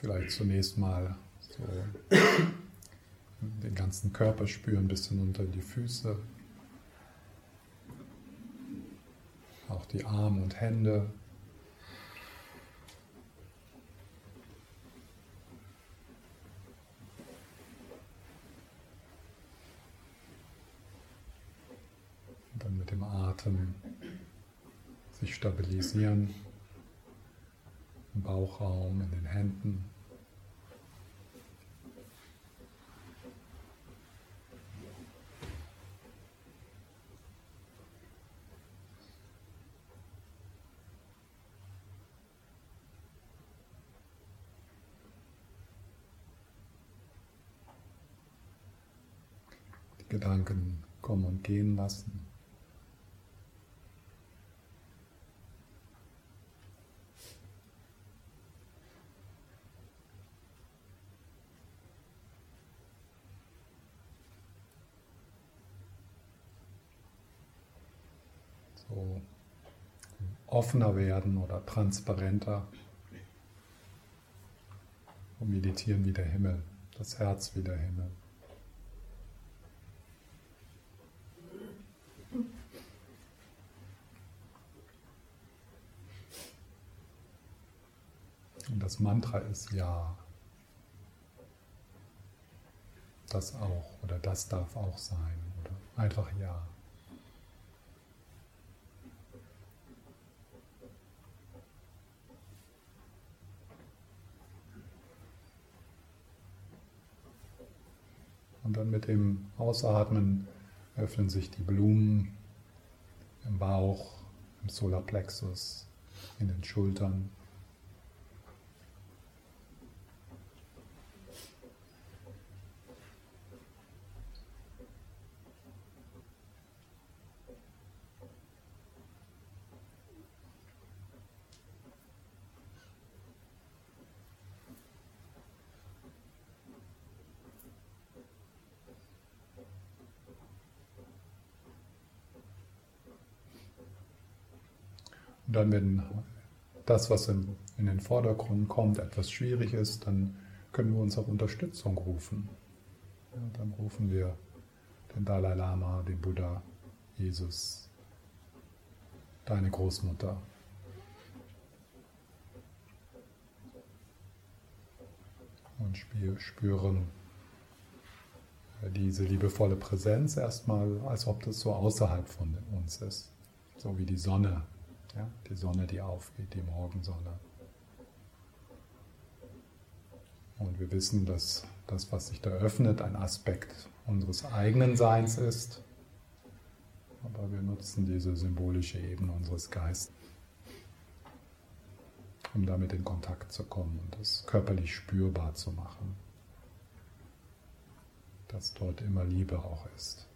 vielleicht zunächst mal so den ganzen Körper spüren, bis hinunter die Füße, auch die Arme und Hände. Und dann mit dem Atem sich stabilisieren im Bauchraum, in den Händen. Die Gedanken kommen und gehen lassen. so offener werden oder transparenter und meditieren wie der Himmel, das Herz wie der Himmel. Und das Mantra ist Ja. Das auch oder das darf auch sein oder einfach Ja. Und dann mit dem Ausatmen öffnen sich die Blumen im Bauch, im Solarplexus, in den Schultern. Dann, wenn das, was in, in, den Vordergrund kommt, etwas schwierig ist, dann können wir uns auch Unterstützung rufen. Ja, dann rufen wir den Dalai Lama, den Buddha, Jesus, deine Großmutter. Und spüren diese liebevolle Präsenz erstmal, als ob das so außerhalb von uns ist, so wie die Sonne ja, die Sonne, die aufgeht, die Morgensonne. Und wir wissen, dass das, was sich da öffnet, ein Aspekt unseres eigenen Seins ist. Aber wir nutzen diese symbolische Ebene unseres Geistes, um damit in Kontakt zu kommen und es körperlich spürbar zu machen, dass dort immer Liebe auch ist.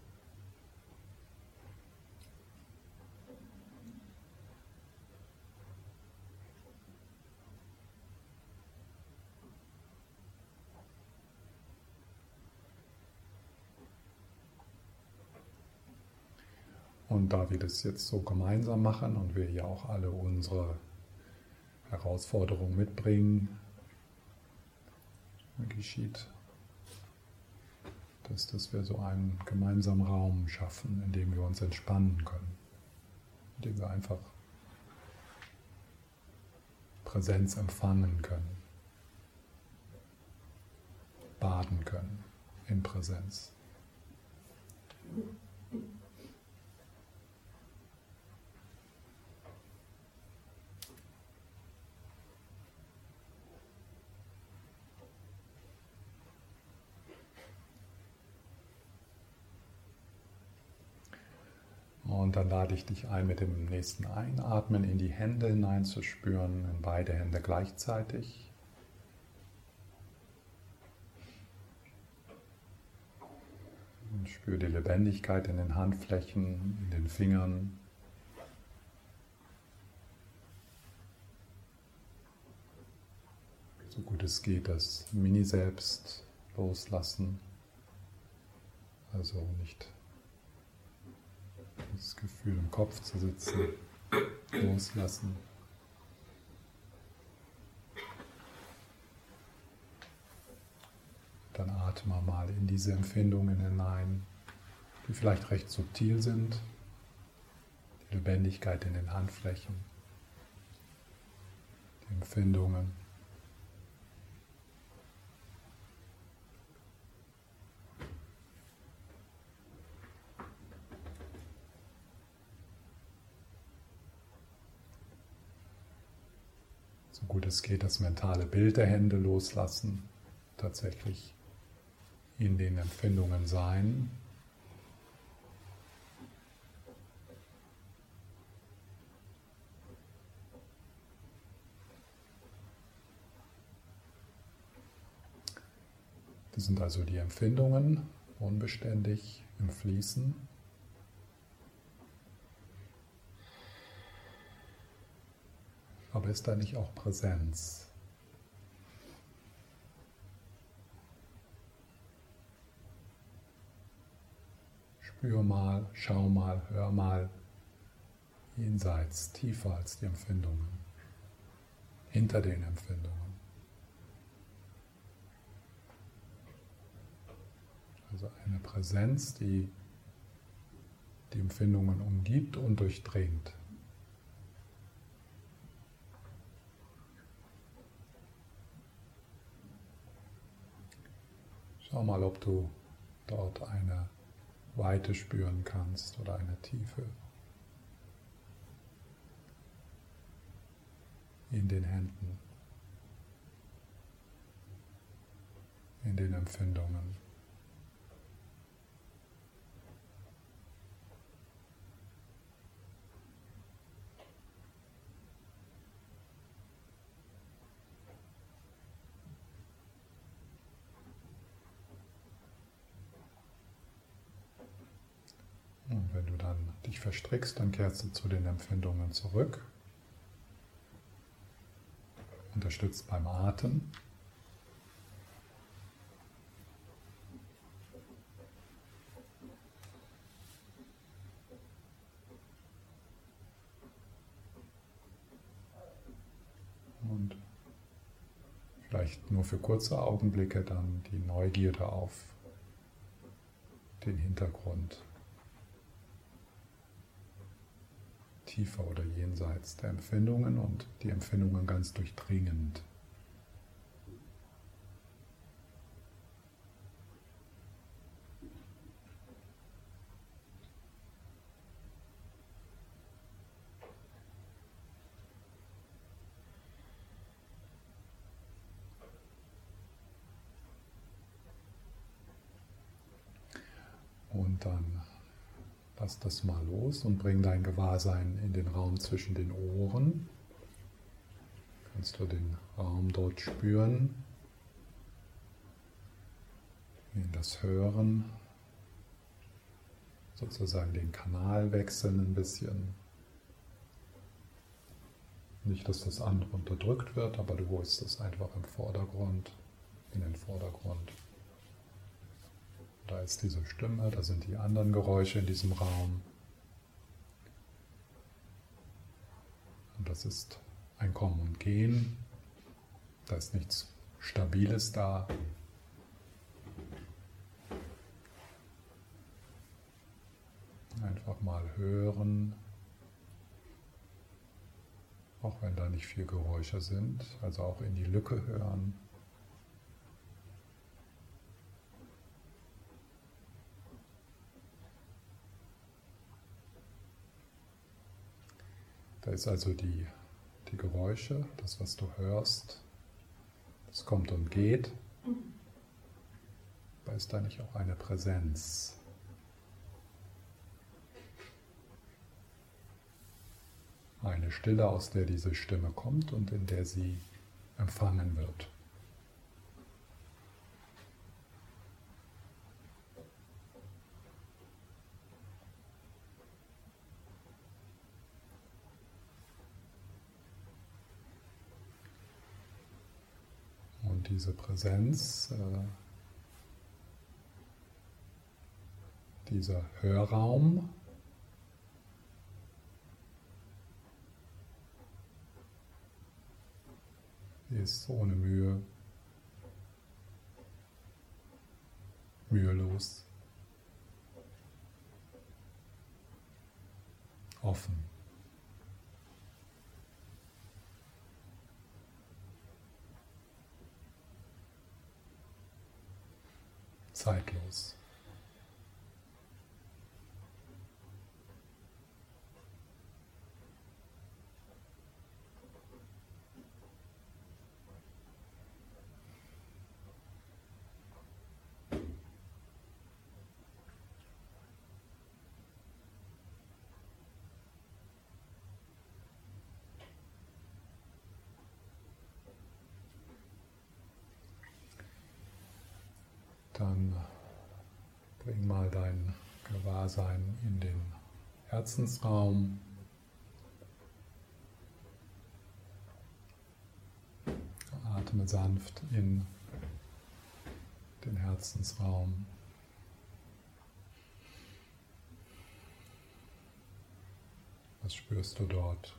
Und da wir das jetzt so gemeinsam machen und wir ja auch alle unsere Herausforderungen mitbringen, geschieht dass, dass wir so einen gemeinsamen Raum schaffen, in dem wir uns entspannen können, in dem wir einfach Präsenz empfangen können, baden können in Präsenz. Dann lade ich dich ein, mit dem nächsten Einatmen in die Hände hineinzuspüren, in beide Hände gleichzeitig. Und spüre die Lebendigkeit in den Handflächen, in den Fingern. So gut es geht, das Mini-Selbst loslassen. Also nicht das Gefühl im Kopf zu sitzen, loslassen. Dann atme mal in diese Empfindungen hinein, die vielleicht recht subtil sind. Die Lebendigkeit in den Handflächen, die Empfindungen. So gut es geht, das mentale Bild der Hände loslassen, tatsächlich in den Empfindungen sein. Das sind also die Empfindungen, unbeständig im Fließen. Aber ist da nicht auch Präsenz? Spür mal, schau mal, hör mal jenseits, tiefer als die Empfindungen, hinter den Empfindungen. Also eine Präsenz, die die Empfindungen umgibt und durchdringt. Schau mal, ob du dort eine Weite spüren kannst oder eine Tiefe in den Händen, in den Empfindungen. Dich verstrickst, dann kehrst du zu den Empfindungen zurück. Unterstützt beim Atem. Und vielleicht nur für kurze Augenblicke dann die Neugierde auf den Hintergrund. Tiefer oder jenseits der Empfindungen und die Empfindungen ganz durchdringend. Und dann Lass das mal los und bring dein Gewahrsein in den Raum zwischen den Ohren. Kannst du den Raum dort spüren, in das Hören, sozusagen den Kanal wechseln ein bisschen. Nicht, dass das andere unterdrückt wird, aber du holst es einfach im Vordergrund, in den Vordergrund. Da ist diese Stimme, da sind die anderen Geräusche in diesem Raum. Und das ist ein Kommen und Gehen. Da ist nichts Stabiles da. Einfach mal hören, auch wenn da nicht viel Geräusche sind, also auch in die Lücke hören. Da ist also die, die Geräusche, das, was du hörst, das kommt und geht. Aber ist da nicht auch eine Präsenz? Eine Stille, aus der diese Stimme kommt und in der sie empfangen wird. Diese Präsenz, äh, dieser Hörraum, ist ohne Mühe mühelos, offen. cycles. Dann bring mal dein Gewahrsein in den Herzensraum. Atme sanft in den Herzensraum. Was spürst du dort?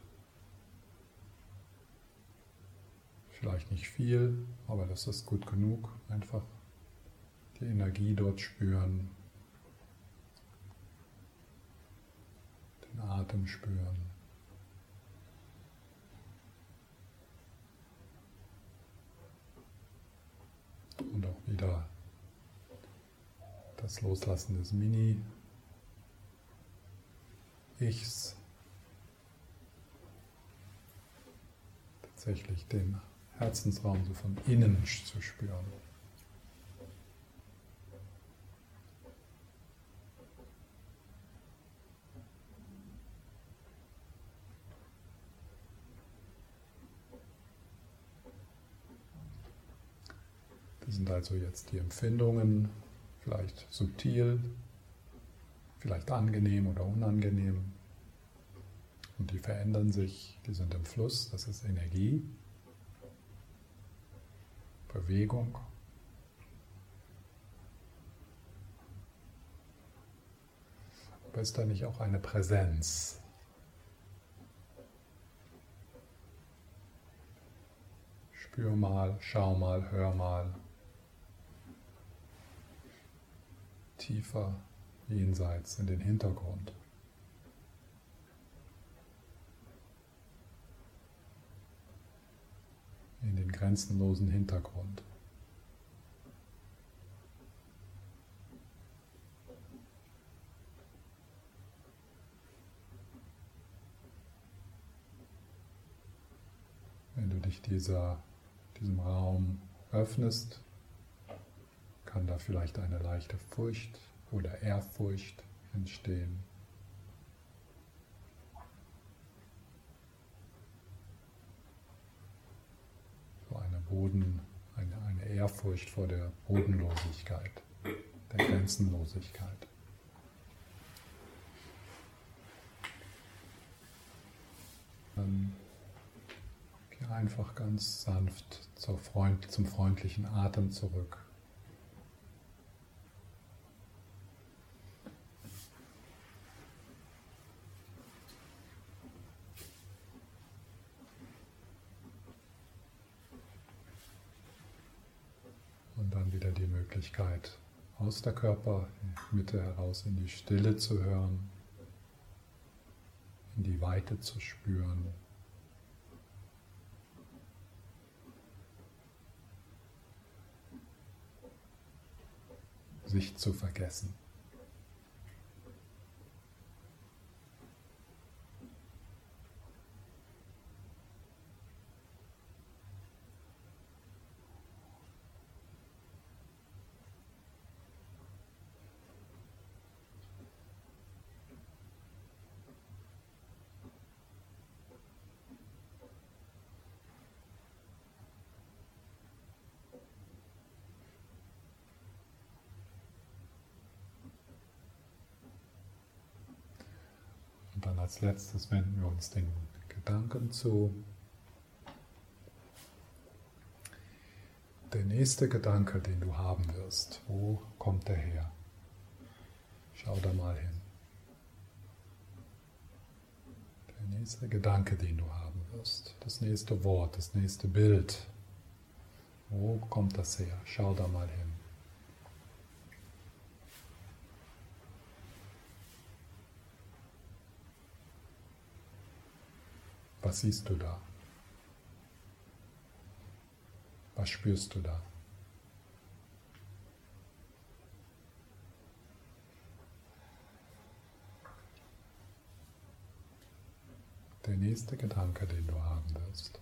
Vielleicht nicht viel, aber das ist gut genug. Einfach die Energie dort spüren, den Atem spüren. Und auch wieder das Loslassen des Mini-Ichs. Tatsächlich den Herzensraum so von innen zu spüren. Sind also jetzt die Empfindungen vielleicht subtil, vielleicht angenehm oder unangenehm. Und die verändern sich, die sind im Fluss, das ist Energie, Bewegung. Aber ist da nicht auch eine Präsenz? Spür mal, schau mal, hör mal. Tiefer jenseits in den Hintergrund. In den grenzenlosen Hintergrund. Wenn du dich dieser, diesem Raum öffnest, kann da vielleicht eine leichte Furcht oder Ehrfurcht entstehen. So eine Boden, eine, eine Ehrfurcht vor der Bodenlosigkeit, der Grenzenlosigkeit. Dann geh einfach ganz sanft Freund, zum freundlichen Atem zurück. Möglichkeit, aus der Körpermitte heraus in die Stille zu hören, in die Weite zu spüren. sich zu vergessen. Als letztes wenden wir uns den Gedanken zu. Der nächste Gedanke, den du haben wirst, wo kommt der her? Schau da mal hin. Der nächste Gedanke, den du haben wirst, das nächste Wort, das nächste Bild, wo kommt das her? Schau da mal hin. Was siehst du da? Was spürst du da? Der nächste Gedanke, den du haben wirst.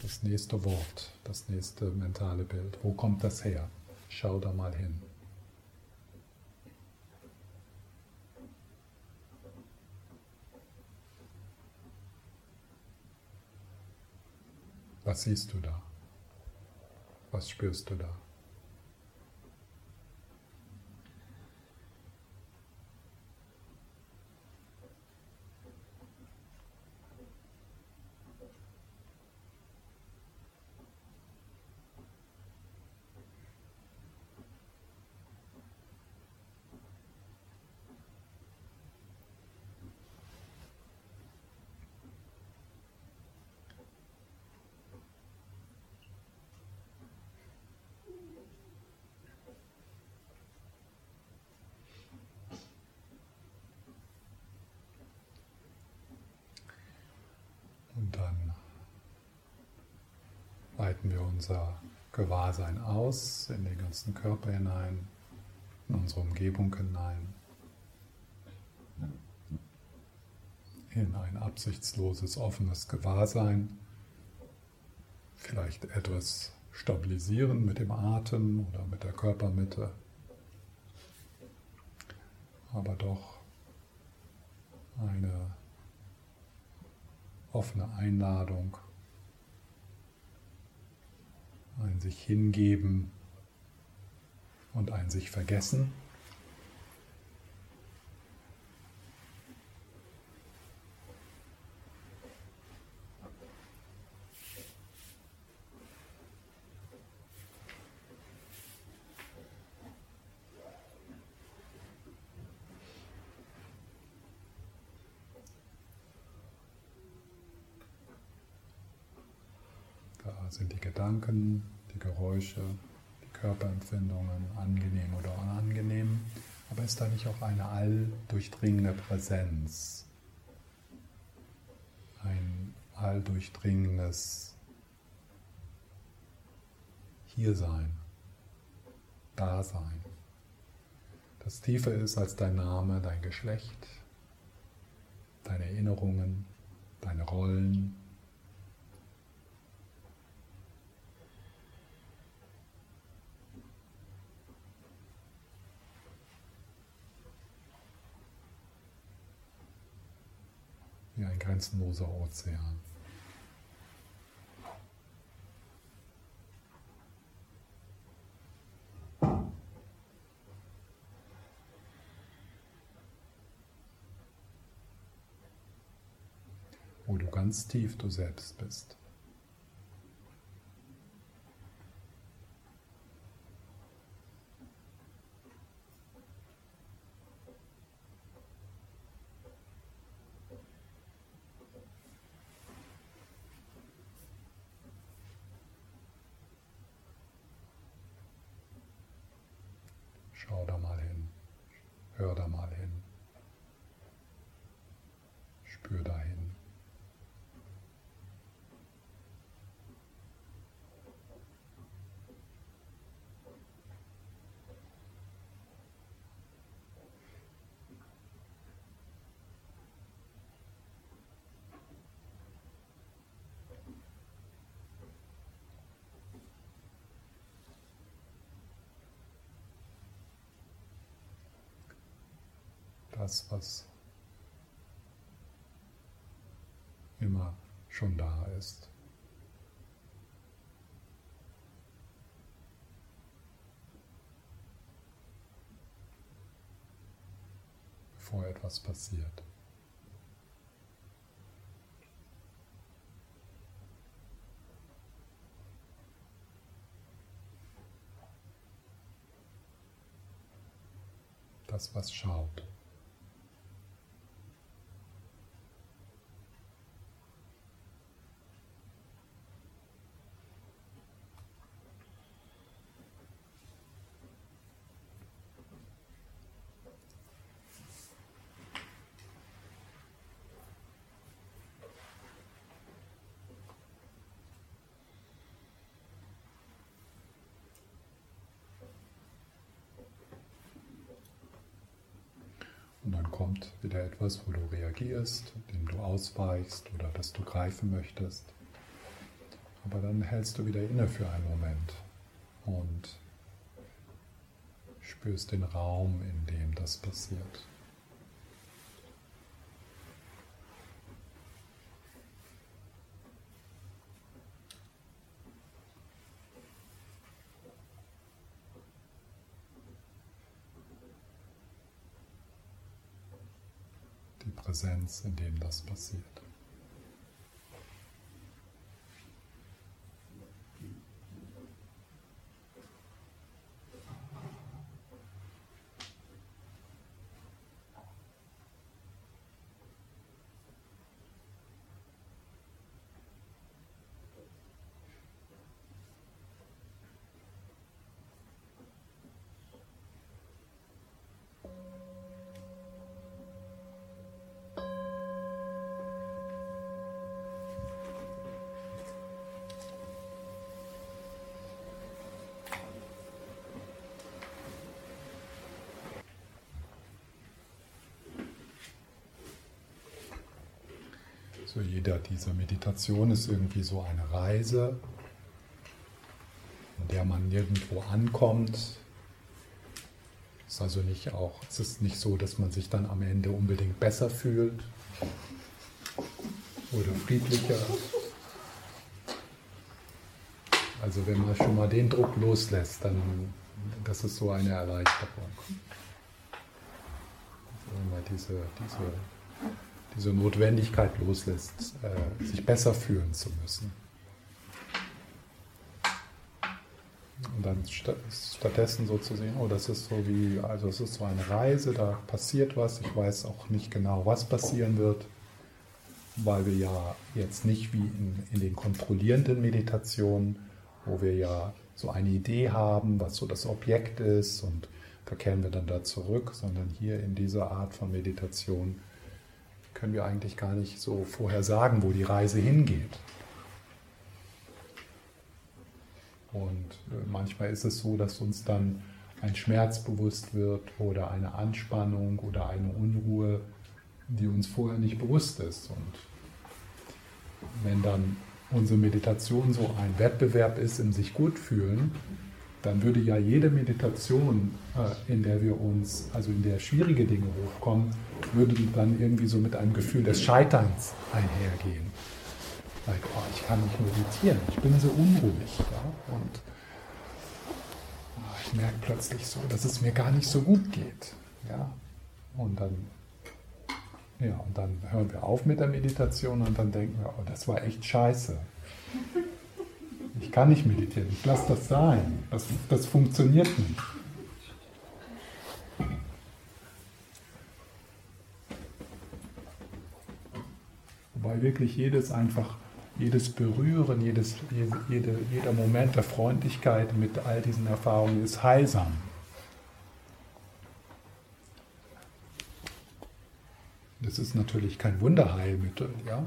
Das nächste Wort, das nächste mentale Bild. Wo kommt das her? Schau da mal hin. Was siehst du da? Was spürst du da? Weiten wir unser Gewahrsein aus in den ganzen Körper hinein, in unsere Umgebung hinein, in ein absichtsloses, offenes Gewahrsein, vielleicht etwas stabilisieren mit dem Atem oder mit der Körpermitte, aber doch eine offene Einladung ein sich hingeben und ein sich vergessen. Da sind die Gedanken, die Körperempfindungen, angenehm oder unangenehm. Aber ist da nicht auch eine alldurchdringende Präsenz? Ein alldurchdringendes Hiersein, Dasein, das tiefer ist als dein Name, dein Geschlecht, deine Erinnerungen, deine Rollen, wie ein grenzenloser Ozean. wo du ganz tief du selbst bist. Das, was immer schon da ist. Bevor etwas passiert. Das, was schaut. Kommt wieder etwas, wo du reagierst, dem du ausweichst oder das du greifen möchtest. Aber dann hältst du wieder inne für einen Moment und spürst den Raum, in dem das passiert. Die Präsenz, in dem das passiert. So jeder dieser Meditationen ist irgendwie so eine Reise, in der man nirgendwo ankommt. Es ist also nicht auch, es ist nicht so, dass man sich dann am Ende unbedingt besser fühlt oder friedlicher. Also wenn man schon mal den Druck loslässt, dann das ist so eine Erleichterung. Also man diese, diese diese Notwendigkeit loslässt, äh, sich besser fühlen zu müssen. Und dann stattdessen so zu sehen, oh, das ist so wie, also es ist so eine Reise, da passiert was, ich weiß auch nicht genau, was passieren wird, weil wir ja jetzt nicht wie in, in den kontrollierenden Meditationen, wo wir ja so eine Idee haben, was so das Objekt ist und da kehren wir dann da zurück, sondern hier in dieser Art von Meditation können wir eigentlich gar nicht so vorher sagen, wo die Reise hingeht. Und äh, manchmal ist es so, dass uns dann ein Schmerz bewusst wird oder eine Anspannung oder eine Unruhe, die uns vorher nicht bewusst ist. Und wenn dann unsere Meditation so ein Wettbewerb ist im sich gut fühlen, dann würde ja jede Meditation, äh, in der wir uns, also in der schwierige Dinge hochkommen, würde dann irgendwie so mit einem Gefühl des Scheiterns einhergehen. Like, oh, ich kann nicht meditieren, ich bin so unruhig. Ja? Und oh, ich merke plötzlich so, dass es mir gar nicht so gut geht. Ja? Und dann ja, und dann hören wir auf mit der Meditation und dann denken wir, oh, das war echt scheiße. Ich kann nicht meditieren, ich lasse das sein. Das, das funktioniert nicht. Wobei wirklich jedes einfach, jedes Berühren, jedes, jede, jeder Moment der Freundlichkeit mit all diesen Erfahrungen ist heilsam. Das ist natürlich kein Wunderheilmittel, ja.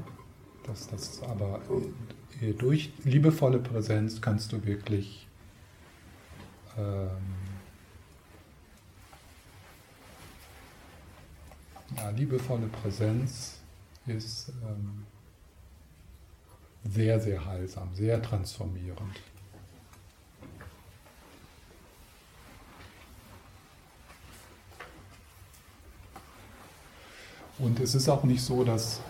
Das, das aber durch liebevolle Präsenz kannst du wirklich ähm, ja, liebevolle Präsenz ist ähm, sehr, sehr heilsam, sehr transformierend. Und es ist auch nicht so, dass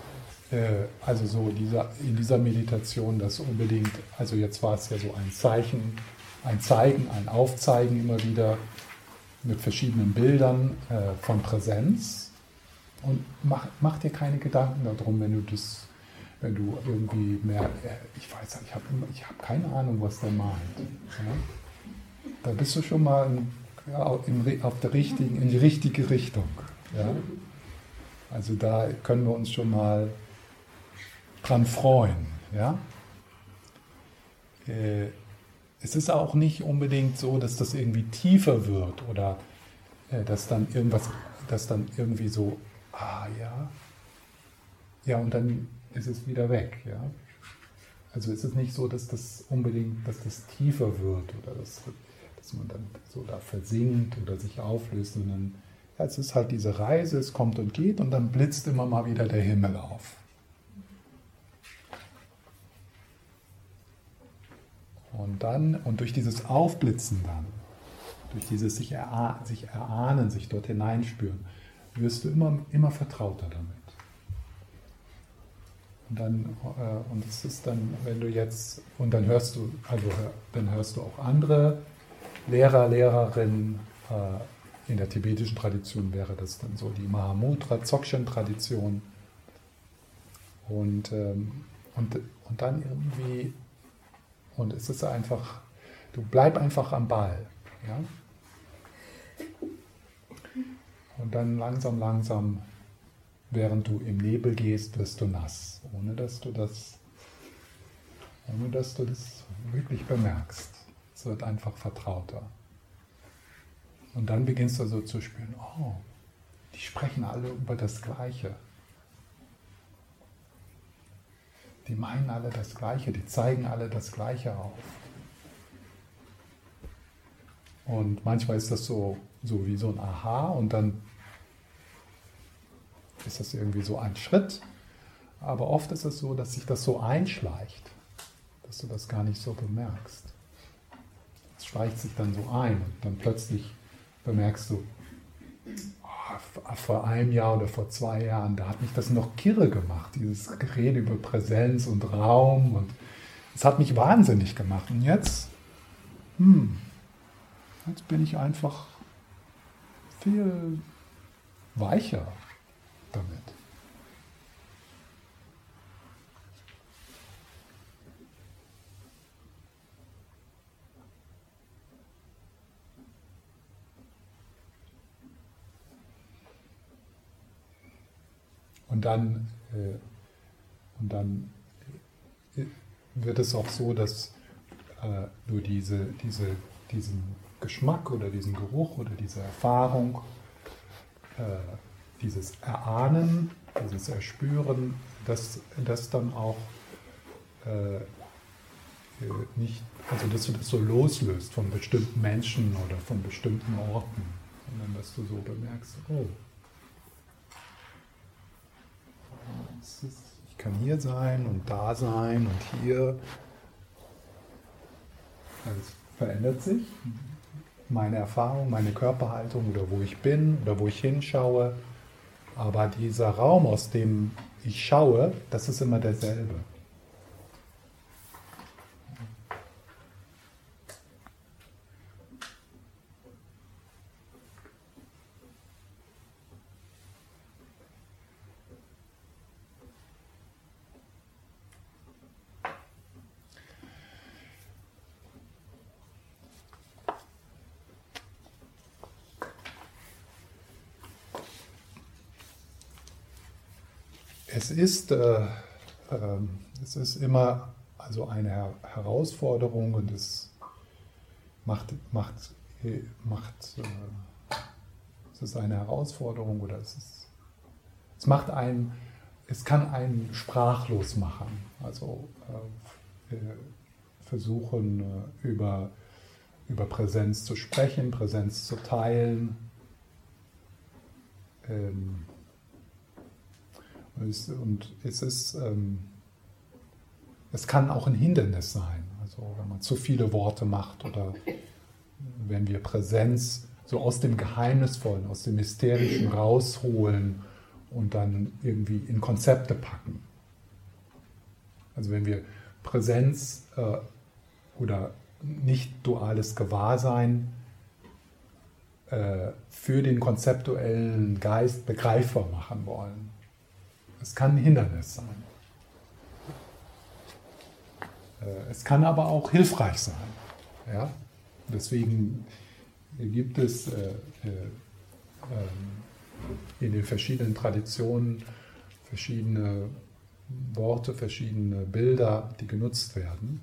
also so dieser, in dieser Meditation das unbedingt, also jetzt war es ja so ein Zeichen, ein Zeigen, ein Aufzeigen immer wieder mit verschiedenen Bildern äh, von Präsenz. Und mach, mach dir keine Gedanken darum, wenn du das, wenn du irgendwie mehr, äh, ich weiß ich habe hab keine Ahnung, was der meint. Ja? Da bist du schon mal in, ja, in, auf der richtigen, in die richtige Richtung. Ja? Also da können wir uns schon mal dran freuen. Ja? Äh, es ist auch nicht unbedingt so, dass das irgendwie tiefer wird oder äh, dass dann irgendwas, dass dann irgendwie so, ah ja, ja und dann ist es wieder weg. Ja? Also es ist nicht so, dass das unbedingt, dass das tiefer wird oder dass, dass man dann so da versinkt oder sich auflöst, sondern es ist halt diese Reise, es kommt und geht und dann blitzt immer mal wieder der Himmel auf. Und dann, und durch dieses Aufblitzen dann, durch dieses sich, erah sich erahnen, sich dort hineinspüren, wirst du immer, immer vertrauter damit. Und dann, äh, und es ist dann, wenn du jetzt, und dann hörst du, also dann hörst du auch andere Lehrer, Lehrerinnen, äh, in der tibetischen Tradition wäre das dann so die Mahamudra, Dzogchen-Tradition. Und, ähm, und, und dann irgendwie, und es ist einfach, du bleib einfach am Ball. Ja? Und dann langsam, langsam, während du im Nebel gehst, wirst du nass, ohne dass du das, ohne dass du das wirklich bemerkst. Es wird einfach vertrauter. Und dann beginnst du so zu spüren, oh, die sprechen alle über das Gleiche. Die meinen alle das Gleiche, die zeigen alle das Gleiche auf. Und manchmal ist das so, so wie so ein Aha und dann ist das irgendwie so ein Schritt. Aber oft ist es so, dass sich das so einschleicht, dass du das gar nicht so bemerkst. Es schleicht sich dann so ein und dann plötzlich bemerkst du, vor einem Jahr oder vor zwei Jahren, da hat mich das noch kirre gemacht, dieses Gerede über Präsenz und Raum und es hat mich wahnsinnig gemacht. Und jetzt, hm, jetzt bin ich einfach viel weicher damit. Und dann, äh, und dann äh, wird es auch so, dass äh, du diese, diese, diesen Geschmack oder diesen Geruch oder diese Erfahrung äh, dieses Erahnen, dieses Erspüren, das, das dann auch äh, äh, nicht, also dass du das so loslöst von bestimmten Menschen oder von bestimmten Orten, sondern dass du so bemerkst, oh, ich kann hier sein und da sein und hier. Es verändert sich. Meine Erfahrung, meine Körperhaltung oder wo ich bin oder wo ich hinschaue, aber dieser Raum, aus dem ich schaue, das ist immer derselbe. Es ist, äh, äh, es ist immer also eine Her Herausforderung und es macht, macht, macht äh, es ist eine Herausforderung oder es ist, es macht einen, es kann einen sprachlos machen. Also äh, versuchen äh, über, über Präsenz zu sprechen, Präsenz zu teilen. Ähm, und es ist, ähm, es kann auch ein Hindernis sein, also wenn man zu viele Worte macht oder wenn wir Präsenz so aus dem Geheimnisvollen, aus dem Mysterischen rausholen und dann irgendwie in Konzepte packen. Also wenn wir Präsenz äh, oder nicht duales Gewahrsein äh, für den konzeptuellen Geist begreifbar machen wollen. Es kann ein Hindernis sein. Äh, es kann aber auch hilfreich sein. Ja? Deswegen gibt es äh, äh, ähm, in den verschiedenen Traditionen verschiedene Worte, verschiedene Bilder, die genutzt werden.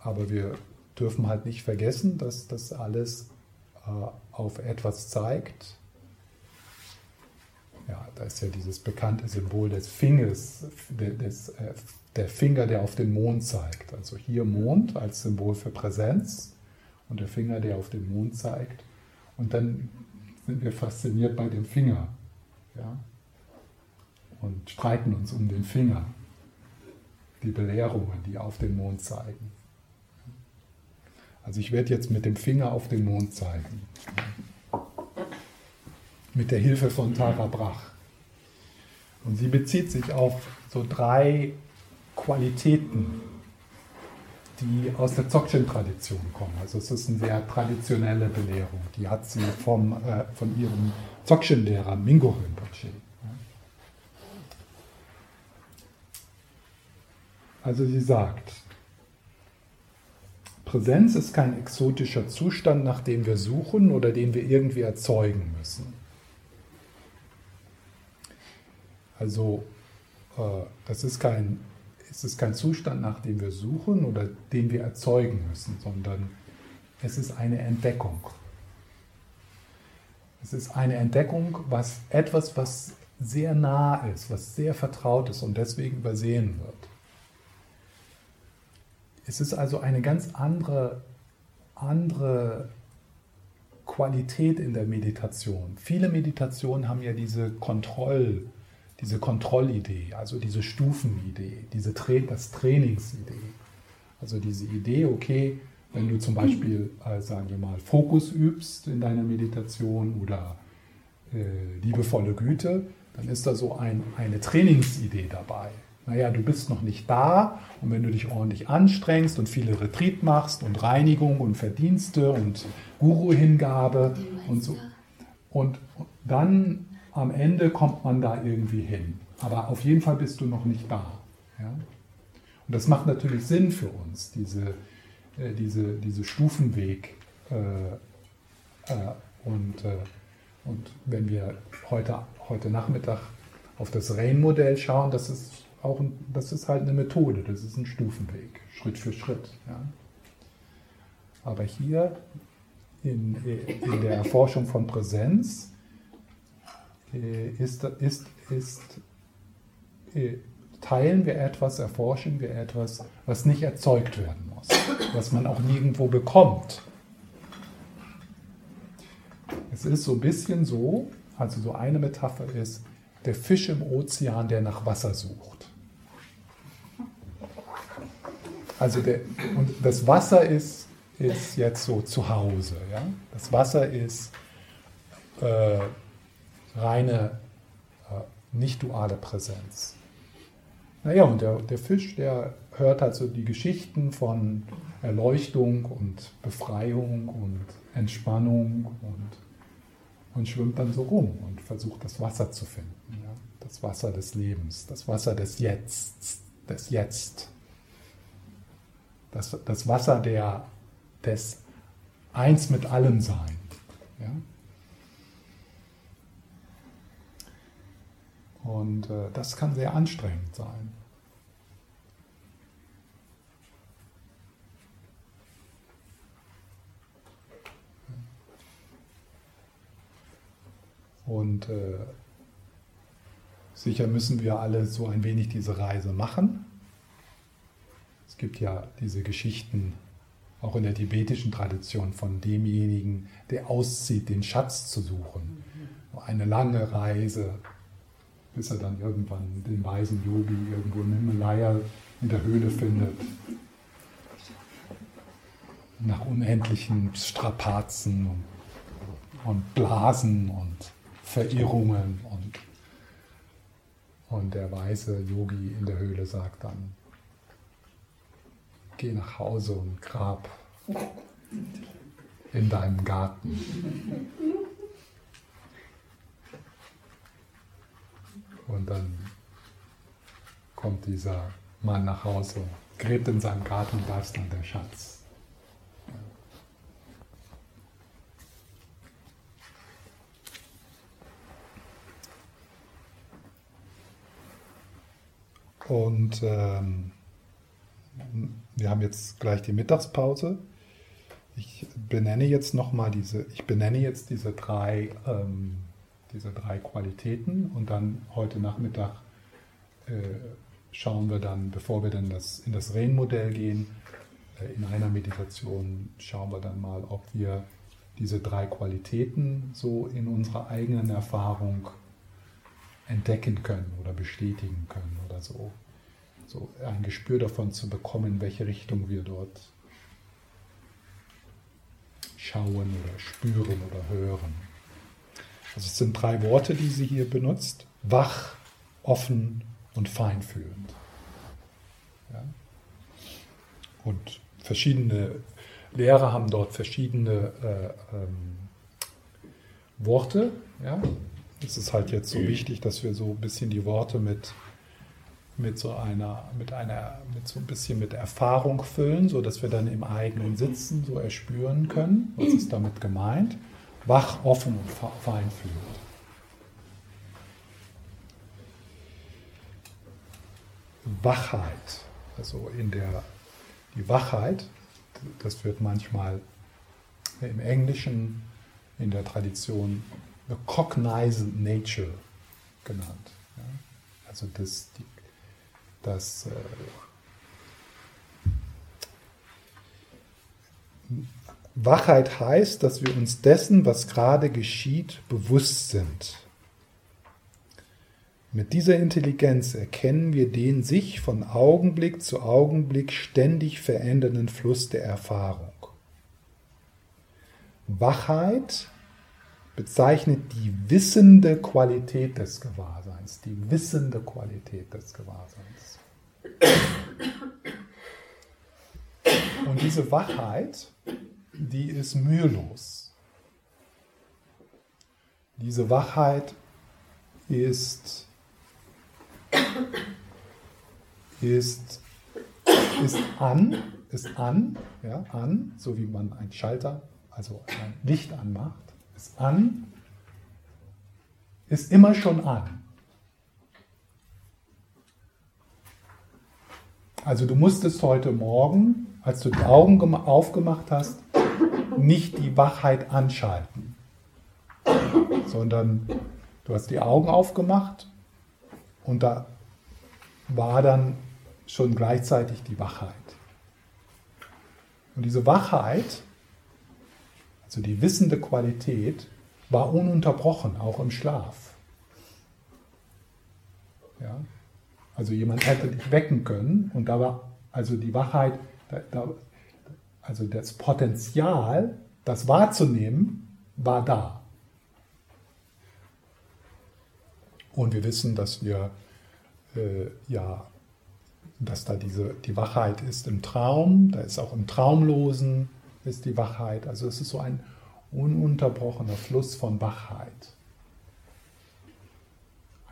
Aber wir dürfen halt nicht vergessen, dass das alles auf etwas zeigt, ja, da ist ja dieses bekannte Symbol des Fingers, des, äh, der Finger, der auf den Mond zeigt. Also hier Mond als Symbol für Präsenz und der Finger, der auf den Mond zeigt. Und dann sind wir fasziniert bei dem Finger. Ja? Und streiten uns um den Finger. Die Belehrungen, die auf den Mond zeigen. Also ich werde jetzt mit dem Finger auf den Mond zeigen. Mit der Hilfe von Tara Brach. Und sie bezieht sich auf so drei Qualitäten, die aus der Dzogchen-Tradition kommen. Also es ist eine sehr traditionelle Belehrung. Die hat sie vom, äh, von ihrem Dzogchen-Lehrer Mingo Rinpoche. Also sie sagt, Präsenz ist kein exotischer Zustand, nach dem wir suchen oder den wir irgendwie erzeugen müssen. Also äh, das ist kein es ist kein Zustand, nach dem wir suchen oder den wir erzeugen müssen, sondern es ist eine Entdeckung. Es ist eine Entdeckung, was etwas, was sehr nah ist, was sehr vertraut ist und deswegen übersehen wird. Es ist also eine ganz andere, andere Qualität in der Meditation. Viele Meditationen haben ja diese Kontroll- diese Kontrollidee, also diese Stufenidee, diese Tra das Trainingsidee. Also diese Idee, okay, wenn du zum Beispiel, äh, sagen wir mal, Fokus übst in deiner Meditation oder äh, liebevolle Güte, dann ist da so ein, eine Trainingsidee dabei. Naja, du bist noch nicht da und wenn du dich ordentlich anstrengst und viele Retreat machst und Reinigung und Verdienste und Guru-Hingabe und so, und dann am Ende kommt man da irgendwie hin. Aber auf jeden Fall bist du noch nicht da. Ja? Und das macht natürlich Sinn für uns, diese, äh, diese, diese Stufenweg. Äh, äh, und, äh, und wenn wir heute, heute Nachmittag auf das Rain-Modell schauen, das ist, auch ein, das ist halt eine Methode, das ist ein Stufenweg, Schritt für Schritt. Ja? Aber hier in, in der Erforschung von Präsenz ist, ist, ist, äh, teilen wir etwas, erforschen wir etwas, was nicht erzeugt werden muss, was man auch nirgendwo bekommt. Es ist so ein bisschen so, also so eine Metapher ist, der Fisch im Ozean, der nach Wasser sucht. Also der, und das Wasser ist, ist jetzt so zu Hause. Ja? Das Wasser ist äh, reine, äh, nicht duale Präsenz. Naja, und der, der Fisch, der hört halt so die Geschichten von Erleuchtung und Befreiung und Entspannung und, und schwimmt dann so rum und versucht das Wasser zu finden. Ja? Das Wasser des Lebens, das Wasser des Jetzt, des Jetzt. Das, das Wasser der, des Eins mit allem Sein. Ja? Und äh, das kann sehr anstrengend sein. Und äh, sicher müssen wir alle so ein wenig diese Reise machen. Es gibt ja diese Geschichten auch in der tibetischen Tradition von demjenigen, der auszieht, den Schatz zu suchen. Eine lange Reise bis er dann irgendwann den weisen Yogi irgendwo im Himalaya in der Höhle findet. Nach unendlichen Strapazen und, Blasen und Verirrungen und, und der weise Yogi in der Höhle sagt dann, geh nach Hause und grab in deinem Garten. Und dann kommt dieser Mann nach Hause, gräbt in seinem Garten und da ist dann der Schatz. Und ähm, wir haben jetzt gleich die Mittagspause. Ich benenne jetzt nochmal diese, ich benenne jetzt diese drei ähm, diese drei Qualitäten und dann heute Nachmittag äh, schauen wir dann, bevor wir dann das, in das Rain-Modell gehen, äh, in einer Meditation schauen wir dann mal, ob wir diese drei Qualitäten so in unserer eigenen Erfahrung entdecken können oder bestätigen können oder so. So ein Gespür davon zu bekommen, in welche Richtung wir dort schauen oder spüren oder hören. Also es sind drei Worte, die sie hier benutzt. Wach, offen und feinfühlend. Ja? Und verschiedene Lehrer haben dort verschiedene äh, ähm, Worte. Ja? Es ist halt jetzt so wichtig, dass wir so ein bisschen die Worte mit, mit so einer, mit einer, mit so ein bisschen mit Erfahrung füllen, sodass wir dann im eigenen Sitzen so erspüren können, was ist damit gemeint. Wach, offen und feinfühlend. Wachheit, also in der die Wachheit, das wird manchmal im Englischen in der Tradition the cognizant nature genannt. Also das, die, das äh, Wachheit heißt, dass wir uns dessen, was gerade geschieht, bewusst sind. Mit dieser Intelligenz erkennen wir den sich von Augenblick zu Augenblick ständig verändernden Fluss der Erfahrung. Wachheit bezeichnet die wissende Qualität des Gewahrseins, die wissende Qualität des Gewahrseins. Und diese Wachheit, die ist mühelos. Diese Wachheit ist ist, ist an, ist an, ja, an, so wie man einen Schalter, also ein Licht anmacht, ist an, ist immer schon an. Also du musstest heute Morgen, als du die Augen aufgemacht hast, nicht die Wachheit anschalten, sondern du hast die Augen aufgemacht und da war dann schon gleichzeitig die Wachheit. Und diese Wachheit, also die wissende Qualität, war ununterbrochen, auch im Schlaf. Ja? Also jemand hätte dich wecken können und da war also die Wachheit, da, da, also das Potenzial, das wahrzunehmen, war da. Und wir wissen, dass wir äh, ja, dass da diese, die Wachheit ist im Traum, da ist auch im Traumlosen ist die Wachheit. Also es ist so ein ununterbrochener Fluss von Wachheit.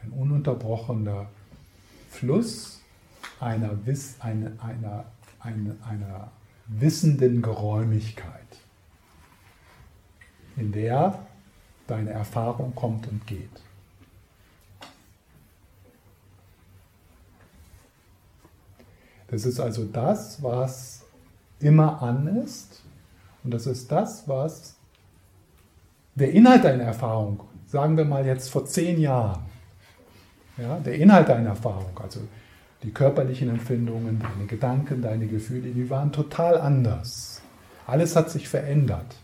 Ein ununterbrochener Fluss einer, Wiss, eine, einer, eine, einer wissenden Geräumigkeit, in der deine Erfahrung kommt und geht. Das ist also das, was immer an ist. Und das ist das, was der Inhalt deiner Erfahrung, sagen wir mal jetzt vor zehn Jahren, ja, der Inhalt deiner Erfahrung, also die körperlichen Empfindungen, deine Gedanken, deine Gefühle, die waren total anders. Alles hat sich verändert.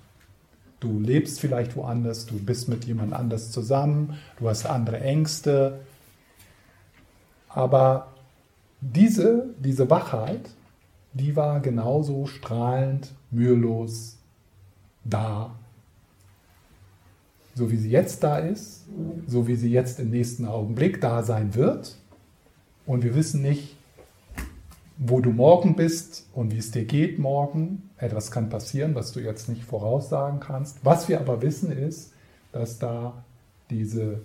Du lebst vielleicht woanders, du bist mit jemand anders zusammen, du hast andere Ängste, aber diese, diese Wachheit, die war genauso strahlend, mühelos da. So wie sie jetzt da ist, so wie sie jetzt im nächsten Augenblick da sein wird. Und wir wissen nicht, wo du morgen bist und wie es dir geht morgen. Etwas kann passieren, was du jetzt nicht voraussagen kannst. Was wir aber wissen ist, dass da diese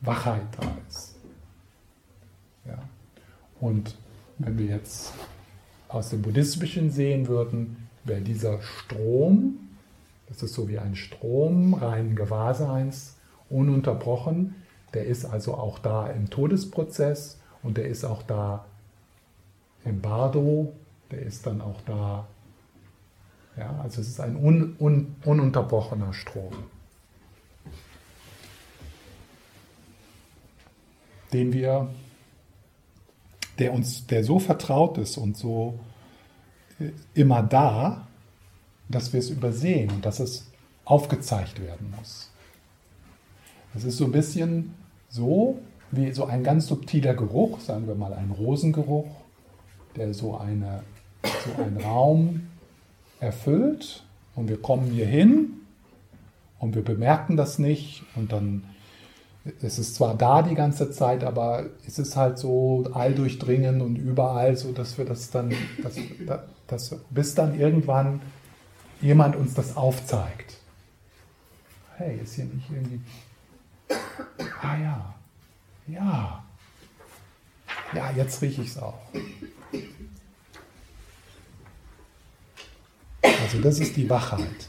Wachheit da ist. Ja. Und wenn wir jetzt aus dem Buddhistischen sehen würden, wäre dieser Strom, das ist so wie ein Strom reinen Gewahrseins, ununterbrochen, der ist also auch da im Todesprozess und der ist auch da im Bardo, der ist dann auch da. Ja, also es ist ein un, un, ununterbrochener Strom. den wir der uns, der so vertraut ist und so äh, immer da, dass wir es übersehen und dass es aufgezeigt werden muss. Das ist so ein bisschen so wie so ein ganz subtiler Geruch, sagen wir mal ein Rosengeruch, der so, eine, so einen Raum erfüllt und wir kommen hier hin und wir bemerken das nicht und dann es ist zwar da die ganze Zeit, aber es ist halt so alldurchdringend und überall, so dass wir das dann, dass, dass, bis dann irgendwann jemand uns das aufzeigt. Hey, ist hier nicht irgendwie. Ah ja, ja. Ja, jetzt rieche ich es auch. Also das ist die Wachheit.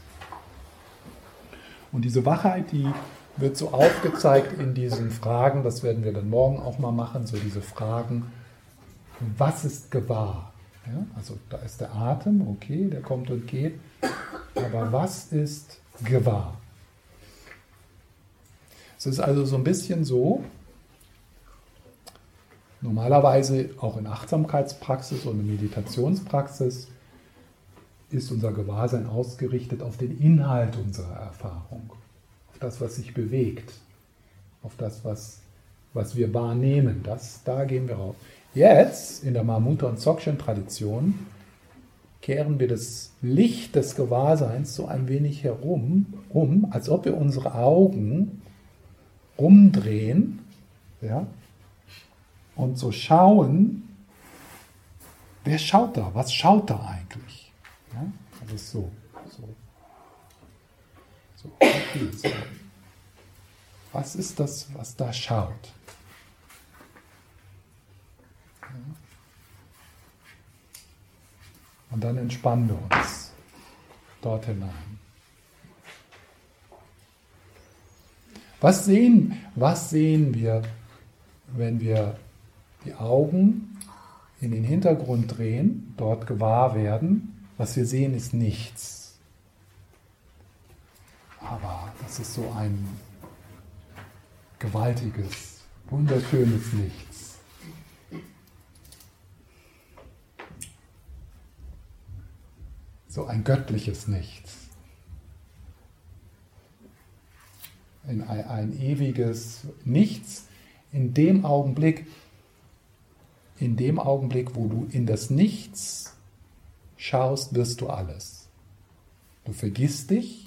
Und diese Wachheit, die wird so aufgezeigt in diesen Fragen, das werden wir dann morgen auch mal machen, so diese Fragen, was ist gewahr? Ja, also da ist der Atem, okay, der kommt und geht, aber was ist gewahr? Es ist also so ein bisschen so, normalerweise auch in Achtsamkeitspraxis und in Meditationspraxis ist unser Gewahrsein ausgerichtet auf den Inhalt unserer Erfahrung auf das, was sich bewegt, auf das, was, was wir wahrnehmen. Das, da gehen wir rauf. Jetzt, in der Mamuta- und Dzogchen-Tradition, kehren wir das Licht des Gewahrseins so ein wenig herum, um, als ob wir unsere Augen rumdrehen ja, und so schauen, wer schaut da, was schaut da eigentlich? Ja, also so. So, okay, so. Was ist das, was da schaut? Und dann entspannen wir uns dort hinein. Was sehen, was sehen wir, wenn wir die Augen in den Hintergrund drehen, dort gewahr werden? Was wir sehen, ist nichts. Aber das ist so ein gewaltiges, wunderschönes Nichts. So ein göttliches Nichts. Ein, ein, ewiges Nichts in dem Augenblick, in dem Augenblick, wo du in das Nichts schaust, wirst du alles. Du vergisst dich,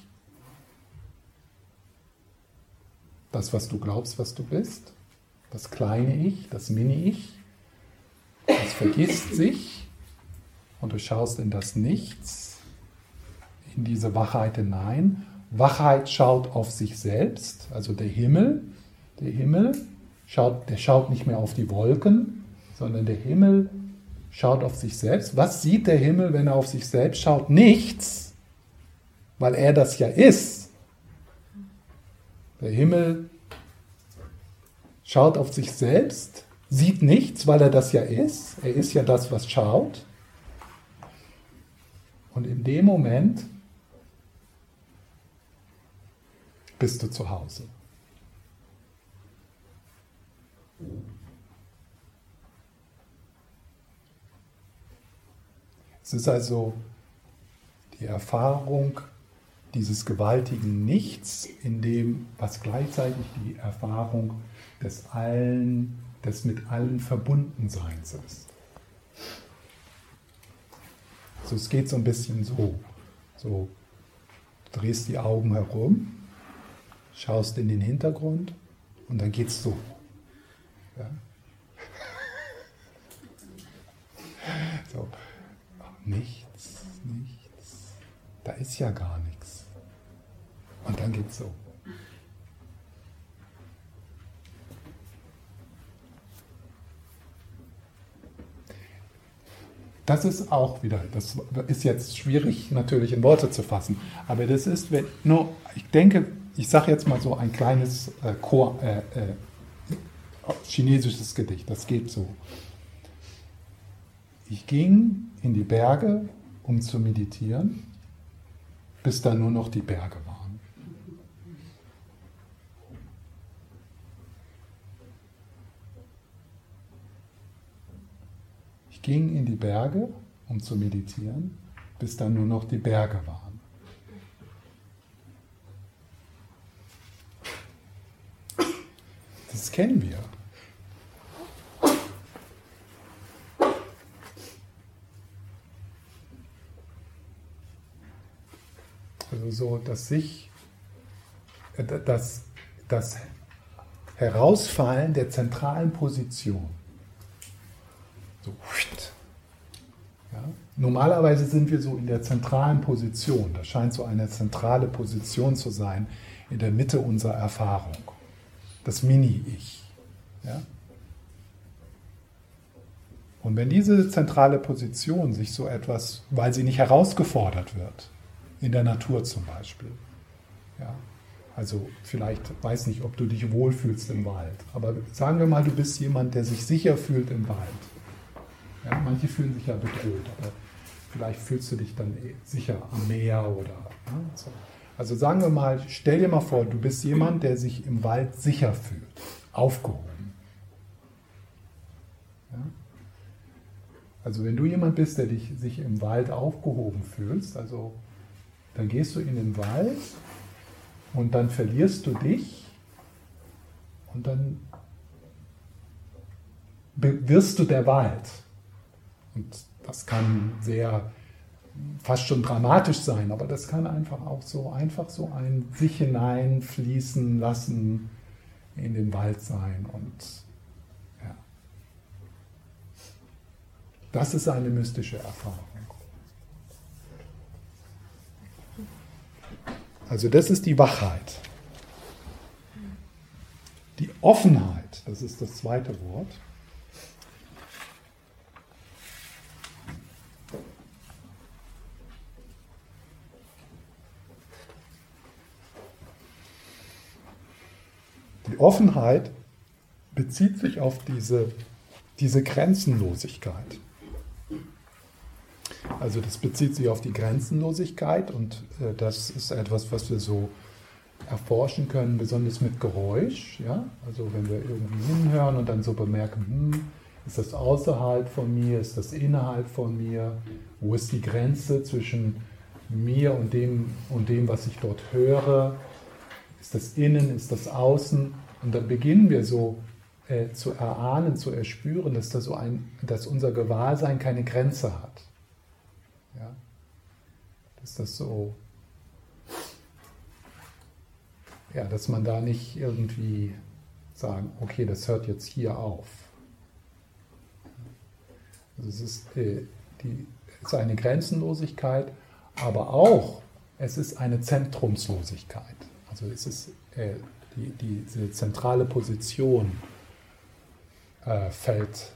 das, was du glaubst, was du bist, das kleine Ich, das Mini-Ich, das vergisst sich und du schaust in das Nichts, in diese Wachheit hinein. Wachheit schaut auf sich selbst, also der Himmel, der Himmel schaut, der schaut nicht mehr auf die Wolken, sondern der Himmel schaut auf sich selbst. Was sieht der Himmel, wenn er auf sich selbst schaut? Nichts, weil er das ja ist. Der Himmel schaut auf sich selbst, sieht nichts, weil er das ja ist. Er ist ja das, was schaut. Und in dem Moment bist du zu Hause. Es ist also die Erfahrung dieses gewaltigen Nichts, in dem, was gleichzeitig die Erfahrung des Allen, des mit allen Verbundenseins ist. So, es geht so ein bisschen so. So, du drehst die Augen herum, schaust in den Hintergrund und dann geht es so. Ja? so. Nichts, nichts. Da ist ja gar nichts. Und dann geht's so. Das ist auch wieder, das ist jetzt schwierig natürlich in Worte zu fassen, aber das ist, wenn, nur, ich denke, ich sage jetzt mal so ein kleines äh, Chor, äh, äh, chinesisches Gedicht, das geht so. Ich ging in die Berge, um zu meditieren, bis da nur noch die Berge waren. Ich ging in die Berge, um zu meditieren, bis da nur noch die Berge waren. Das kennen wir. Also so, dass sich äh, das, das Herausfallen der zentralen Position. So, ja. Normalerweise sind wir so in der zentralen Position. Das scheint so eine zentrale Position zu sein in der Mitte unserer Erfahrung. Das Mini-Ich. Ja. Und wenn diese zentrale Position sich so etwas, weil sie nicht herausgefordert wird, in der Natur zum Beispiel, ja, also vielleicht weiß nicht, ob du dich wohlfühlst im Wald, aber sagen wir mal, du bist jemand, der sich sicher fühlt im Wald. Ja, manche fühlen sich ja bedroht, aber vielleicht fühlst du dich dann eh sicher am Meer oder ja, so. Also sagen wir mal, stell dir mal vor, du bist jemand, der sich im Wald sicher fühlt, aufgehoben. Ja? Also wenn du jemand bist, der dich sich im Wald aufgehoben fühlst, also dann gehst du in den Wald und dann verlierst du dich und dann wirst du der Wald. Und das kann sehr fast schon dramatisch sein, aber das kann einfach auch so einfach so ein sich hineinfließen lassen in den Wald sein und. Das ist eine mystische Erfahrung. Also das ist die Wachheit. Die Offenheit, das ist das zweite Wort. Die Offenheit bezieht sich auf diese, diese Grenzenlosigkeit. Also das bezieht sich auf die Grenzenlosigkeit und äh, das ist etwas, was wir so erforschen können, besonders mit Geräusch. Ja? Also wenn wir irgendwie hinhören und dann so bemerken, hm, ist das außerhalb von mir, ist das innerhalb von mir, wo ist die Grenze zwischen mir und dem, und dem, was ich dort höre, ist das innen, ist das außen? Und dann beginnen wir so äh, zu erahnen, zu erspüren, dass, da so ein, dass unser Gewahrsein keine Grenze hat. Ja? Dass das so, ja, dass man da nicht irgendwie sagen, okay, das hört jetzt hier auf. Also es ist, äh, die, es ist eine Grenzenlosigkeit, aber auch es ist eine Zentrumslosigkeit. Also es ist äh, die, diese zentrale Position äh, fällt,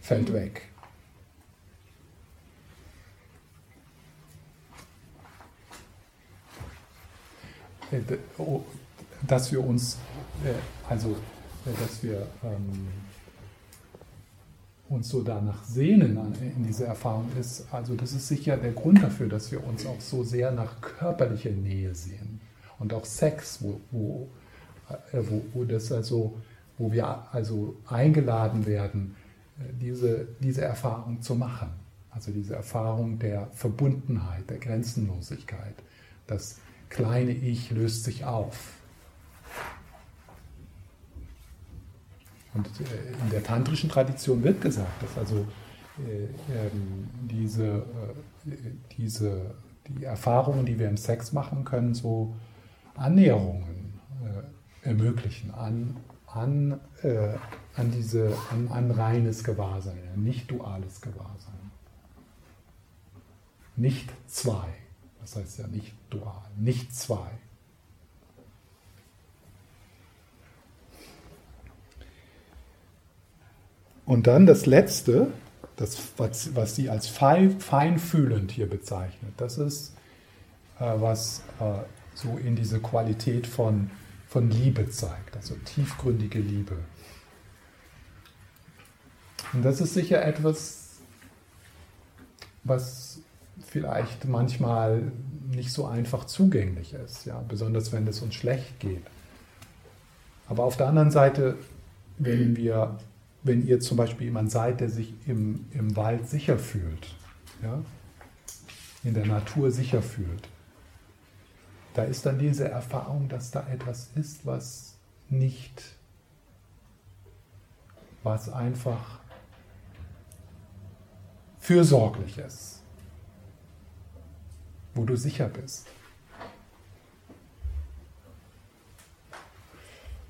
fällt weg. Dass wir uns, äh, also äh, dass wir ähm, uns so danach sehnen in dieser Erfahrung ist, also das ist sicher der Grund dafür, dass wir uns auch so sehr nach körperlicher Nähe sehen und auch Sex, wo, wo, wo, wo das also, wo wir also eingeladen werden, diese, diese Erfahrung zu machen. Also diese Erfahrung der Verbundenheit, der Grenzenlosigkeit, dass kleine Ich löst sich auf. Und äh, in der tantrischen Tradition wird gesagt, dass also äh, ähm, diese, äh, diese, die Erfahrungen, die wir im Sex machen können, so Annäherungen ermöglichen an, an, an, diese, an, an reines Gewahrsein, nicht duales Gewahrsein. Nicht zwei. Das heißt ja nicht dual, nicht zwei. Und dann das Letzte, das, was, was sie als feinfühlend hier bezeichnet, das ist, äh, was äh, so in diese Qualität von, von Liebe zeigt, also tiefgründige Liebe. Und das ist sicher etwas, was vielleicht manchmal nicht so einfach zugänglich ist, ja, besonders wenn es uns schlecht geht. Aber auf der anderen Seite, wenn wir, wenn ihr zum Beispiel jemand seid, der sich im, im Wald sicher fühlt, ja, in der Natur sicher fühlt, da ist dann diese Erfahrung, dass da etwas ist, was nicht was einfach fürsorglich ist, wo du sicher bist.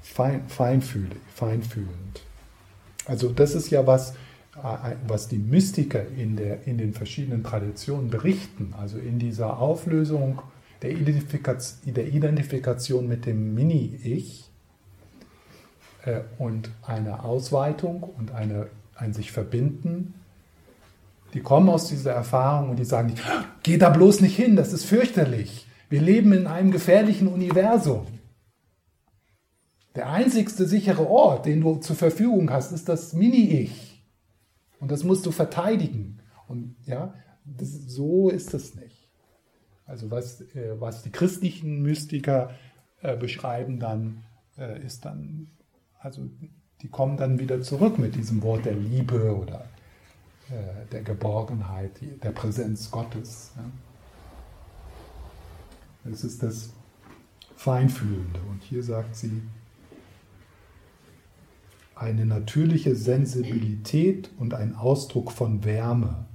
Fein, feinfühlig, feinfühlend. Also das ist ja was, äh, was die Mystiker in, der, in den verschiedenen Traditionen berichten. Also in dieser Auflösung der Identifikation, der Identifikation mit dem Mini-Ich äh, und eine Ausweitung und eine, ein sich verbinden. Die kommen aus dieser Erfahrung und die sagen geh da bloß nicht hin, das ist fürchterlich. Wir leben in einem gefährlichen Universum. Der einzigste sichere Ort, den du zur Verfügung hast, ist das Mini-Ich. Und das musst du verteidigen. Und ja, das, so ist es nicht. Also was, äh, was die christlichen Mystiker äh, beschreiben, dann äh, ist dann, also die kommen dann wieder zurück mit diesem Wort der Liebe oder der Geborgenheit, der Präsenz Gottes. Es ist das Feinfühlende. Und hier sagt sie, eine natürliche Sensibilität und ein Ausdruck von Wärme.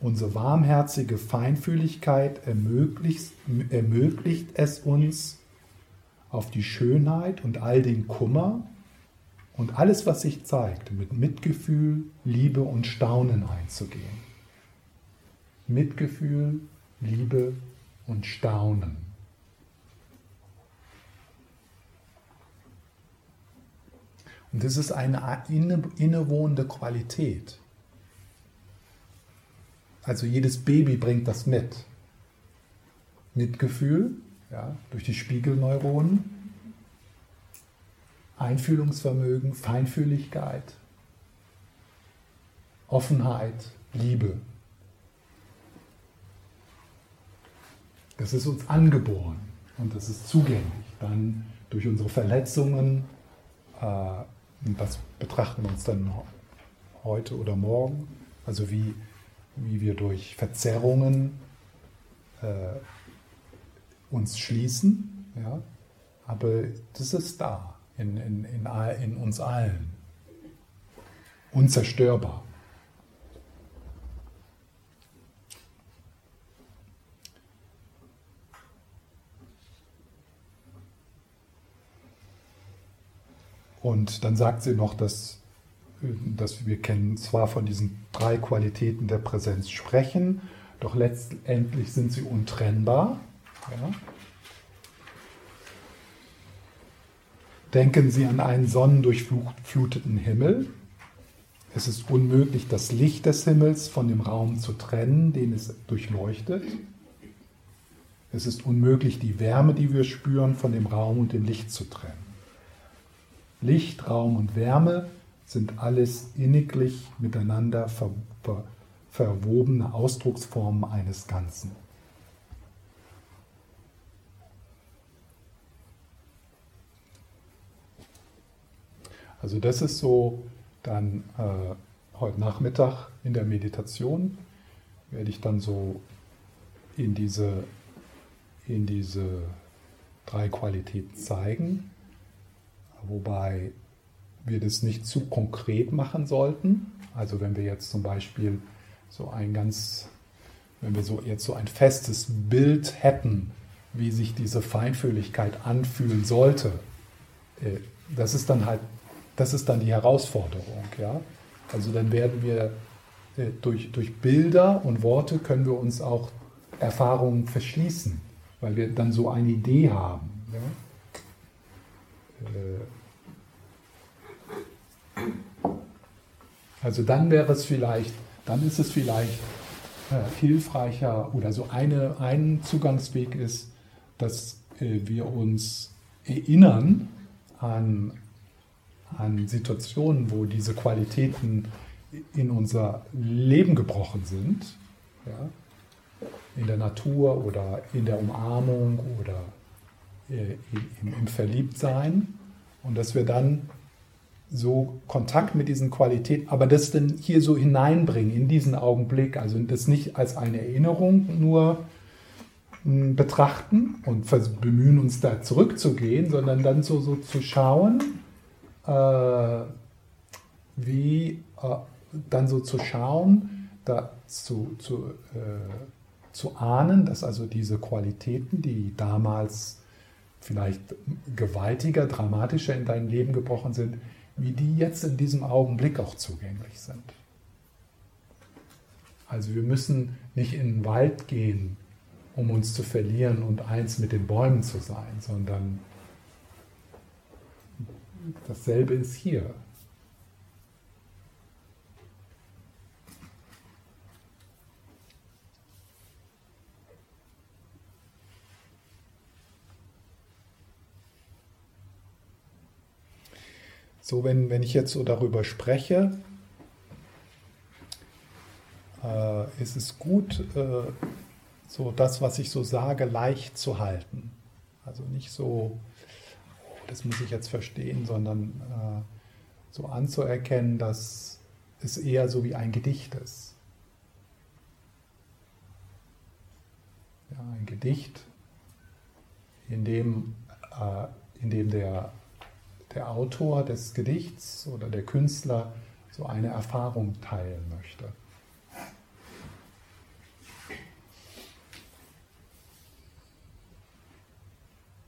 Unsere warmherzige Feinfühligkeit ermöglicht, ermöglicht es uns, auf die Schönheit und all den Kummer und alles, was sich zeigt, mit Mitgefühl, Liebe und Staunen einzugehen. Mitgefühl, Liebe und Staunen. Und das ist eine innewohnende Qualität. Also jedes Baby bringt das mit. Mitgefühl, ja, durch die Spiegelneuronen, Einfühlungsvermögen, Feinfühligkeit, Offenheit, Liebe. Das ist uns angeboren und das ist zugänglich. Dann durch unsere Verletzungen, äh, das betrachten wir uns dann heute oder morgen. Also wie, wie wir durch Verzerrungen äh, uns schließen. Ja? Aber das ist da, in, in, in, in uns allen. Unzerstörbar. Und dann sagt sie noch, dass, dass wir kennen zwar von diesen drei Qualitäten der Präsenz sprechen, doch letztendlich sind sie untrennbar. Ja. Denken Sie an einen sonnendurchfluteten Himmel. Es ist unmöglich, das Licht des Himmels von dem Raum zu trennen, den es durchleuchtet. Es ist unmöglich, die Wärme, die wir spüren, von dem Raum und dem Licht zu trennen. Licht, Raum und Wärme sind alles inniglich miteinander ver ver verwobene Ausdrucksformen eines Ganzen. Also das ist so dann äh, heute Nachmittag in der Meditation werde ich dann so in diese, in diese drei Qualitäten zeigen wobei wir das nicht zu konkret machen sollten. Also wenn wir jetzt zum Beispiel so ein ganz, wenn wir so jetzt so ein festes Bild hätten, wie sich diese Feinfühligkeit anfühlen sollte, äh, das ist dann halt, das ist dann die Herausforderung, ja. Also dann werden wir äh, durch, durch Bilder und Worte können wir uns auch Erfahrungen verschließen, weil wir dann so eine Idee haben. Ja? Äh, also dann wäre es vielleicht, dann ist es vielleicht äh, hilfreicher oder so eine, ein Zugangsweg ist, dass wir uns erinnern an, an Situationen, wo diese Qualitäten in unser Leben gebrochen sind, ja, in der Natur oder in der Umarmung oder äh, im, Verliebtsein. Und dass wir dann so Kontakt mit diesen Qualitäten, aber das dann hier so hineinbringen in diesen Augenblick, also das nicht als eine Erinnerung nur betrachten und bemühen uns da zurückzugehen, sondern dann so, so zu schauen, äh, wie äh, dann so zu schauen, da zu, zu, äh, zu ahnen, dass also diese Qualitäten, die damals vielleicht gewaltiger, dramatischer in dein Leben gebrochen sind, wie die jetzt in diesem Augenblick auch zugänglich sind. Also wir müssen nicht in den Wald gehen, um uns zu verlieren und eins mit den Bäumen zu sein, sondern dasselbe ist hier. So, wenn, wenn ich jetzt so darüber spreche, äh, ist es gut, äh, so das, was ich so sage, leicht zu halten. Also nicht so, das muss ich jetzt verstehen, sondern äh, so anzuerkennen, dass es eher so wie ein Gedicht ist. Ja, ein Gedicht, in dem, äh, in dem der, der Autor des Gedichts oder der Künstler so eine Erfahrung teilen möchte.